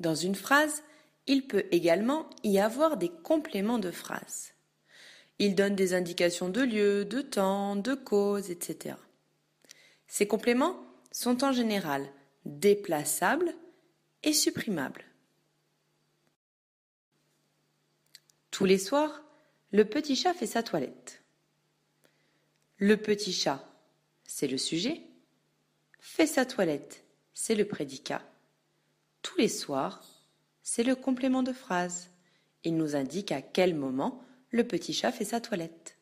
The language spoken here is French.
Dans une phrase, il peut également y avoir des compléments de phrase. Il donne des indications de lieu, de temps, de cause, etc. Ces compléments sont en général déplaçables et supprimables. Tous les soirs, le petit chat fait sa toilette. Le petit chat, c'est le sujet. Fait sa toilette, c'est le prédicat. Tous les soirs, c'est le complément de phrase. Il nous indique à quel moment le petit chat fait sa toilette.